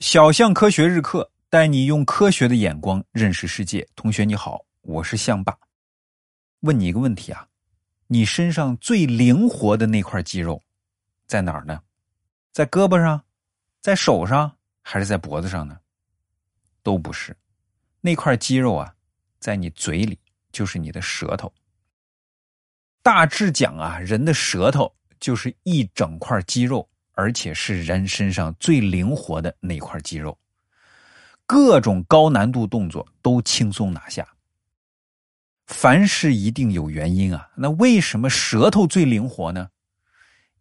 小象科学日课带你用科学的眼光认识世界。同学你好，我是象爸。问你一个问题啊，你身上最灵活的那块肌肉在哪儿呢？在胳膊上，在手上，还是在脖子上呢？都不是，那块肌肉啊，在你嘴里，就是你的舌头。大致讲啊，人的舌头就是一整块肌肉。而且是人身上最灵活的那块肌肉，各种高难度动作都轻松拿下。凡事一定有原因啊，那为什么舌头最灵活呢？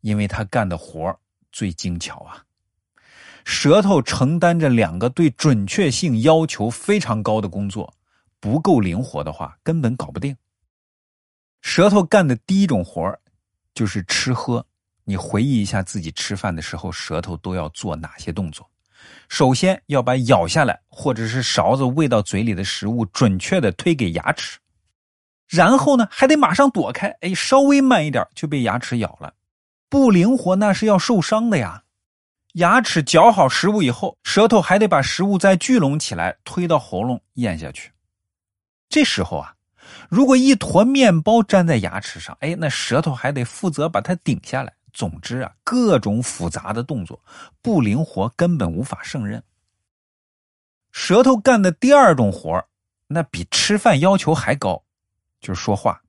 因为他干的活最精巧啊。舌头承担着两个对准确性要求非常高的工作，不够灵活的话，根本搞不定。舌头干的第一种活就是吃喝。你回忆一下自己吃饭的时候，舌头都要做哪些动作？首先要把咬下来或者是勺子喂到嘴里的食物准确的推给牙齿，然后呢还得马上躲开，哎，稍微慢一点就被牙齿咬了，不灵活那是要受伤的呀。牙齿嚼好食物以后，舌头还得把食物再聚拢起来推到喉咙咽下去。这时候啊，如果一坨面包粘在牙齿上，哎，那舌头还得负责把它顶下来。总之啊，各种复杂的动作不灵活，根本无法胜任。舌头干的第二种活那比吃饭要求还高，就是说话。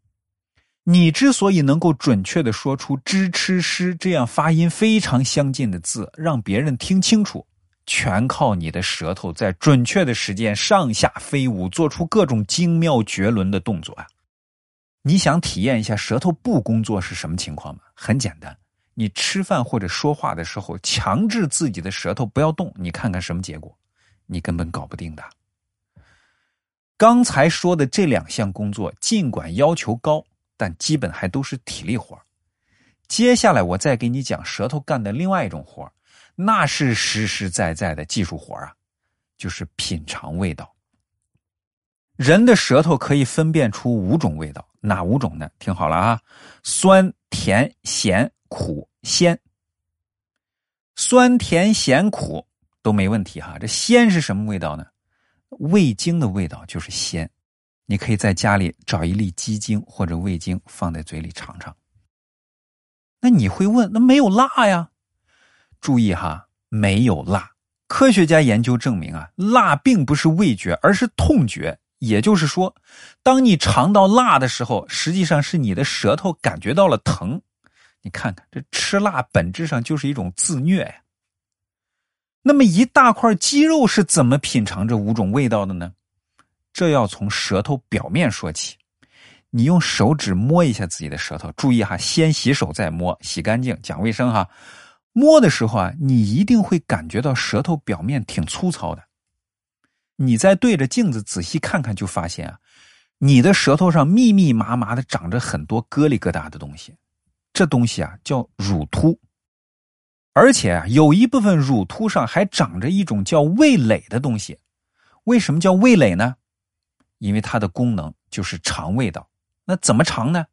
你之所以能够准确的说出“知吃诗”这样发音非常相近的字，让别人听清楚，全靠你的舌头在准确的时间上下飞舞，做出各种精妙绝伦的动作啊！你想体验一下舌头不工作是什么情况吗？很简单。你吃饭或者说话的时候，强制自己的舌头不要动，你看看什么结果？你根本搞不定的。刚才说的这两项工作，尽管要求高，但基本还都是体力活接下来我再给你讲舌头干的另外一种活那是实实在在的技术活啊，就是品尝味道。人的舌头可以分辨出五种味道，哪五种呢？听好了啊，酸、甜、咸。苦鲜，酸甜咸苦都没问题哈。这鲜是什么味道呢？味精的味道就是鲜。你可以在家里找一粒鸡精或者味精，放在嘴里尝尝。那你会问，那没有辣呀？注意哈，没有辣。科学家研究证明啊，辣并不是味觉，而是痛觉。也就是说，当你尝到辣的时候，实际上是你的舌头感觉到了疼。你看看，这吃辣本质上就是一种自虐呀。那么一大块鸡肉是怎么品尝这五种味道的呢？这要从舌头表面说起。你用手指摸一下自己的舌头，注意哈，先洗手再摸，洗干净，讲卫生哈。摸的时候啊，你一定会感觉到舌头表面挺粗糙的。你再对着镜子仔细看看，就发现啊，你的舌头上密密麻麻的长着很多疙里疙瘩的东西。这东西啊叫乳突，而且啊有一部分乳突上还长着一种叫味蕾的东西。为什么叫味蕾呢？因为它的功能就是尝味道。那怎么尝呢？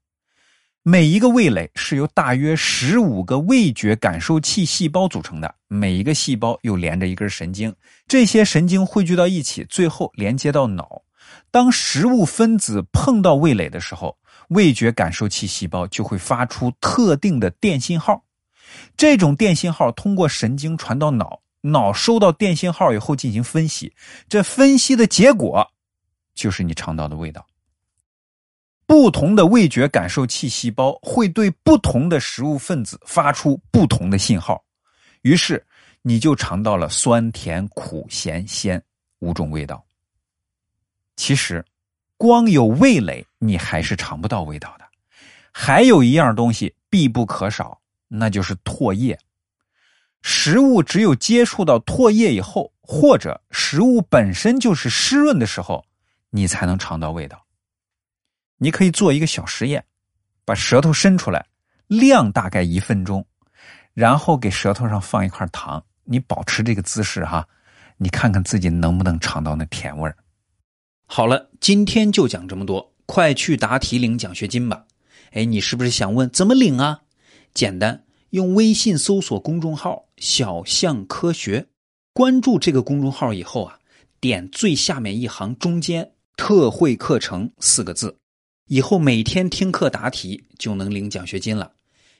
每一个味蕾是由大约十五个味觉感受器细胞组成的，每一个细胞又连着一根神经，这些神经汇聚到一起，最后连接到脑。当食物分子碰到味蕾的时候，味觉感受器细胞就会发出特定的电信号，这种电信号通过神经传到脑，脑收到电信号以后进行分析，这分析的结果就是你尝到的味道。不同的味觉感受器细胞会对不同的食物分子发出不同的信号，于是你就尝到了酸甜苦咸鲜五种味道。其实。光有味蕾，你还是尝不到味道的。还有一样东西必不可少，那就是唾液。食物只有接触到唾液以后，或者食物本身就是湿润的时候，你才能尝到味道。你可以做一个小实验，把舌头伸出来，量大概一分钟，然后给舌头上放一块糖，你保持这个姿势哈，你看看自己能不能尝到那甜味儿。好了，今天就讲这么多，快去答题领奖学金吧！哎，你是不是想问怎么领啊？简单，用微信搜索公众号“小象科学”。关注这个公众号以后啊，点最下面一行中间“特惠课程”四个字，以后每天听课答题就能领奖学金了。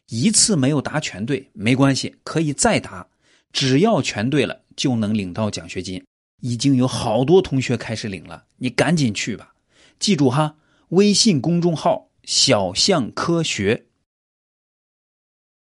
一次没有答全对没关系，可以再答，只要全对了就能领到奖学金。已经有好多同学开始领了，你赶紧去吧。记住哈，微信公众号“小象科学”。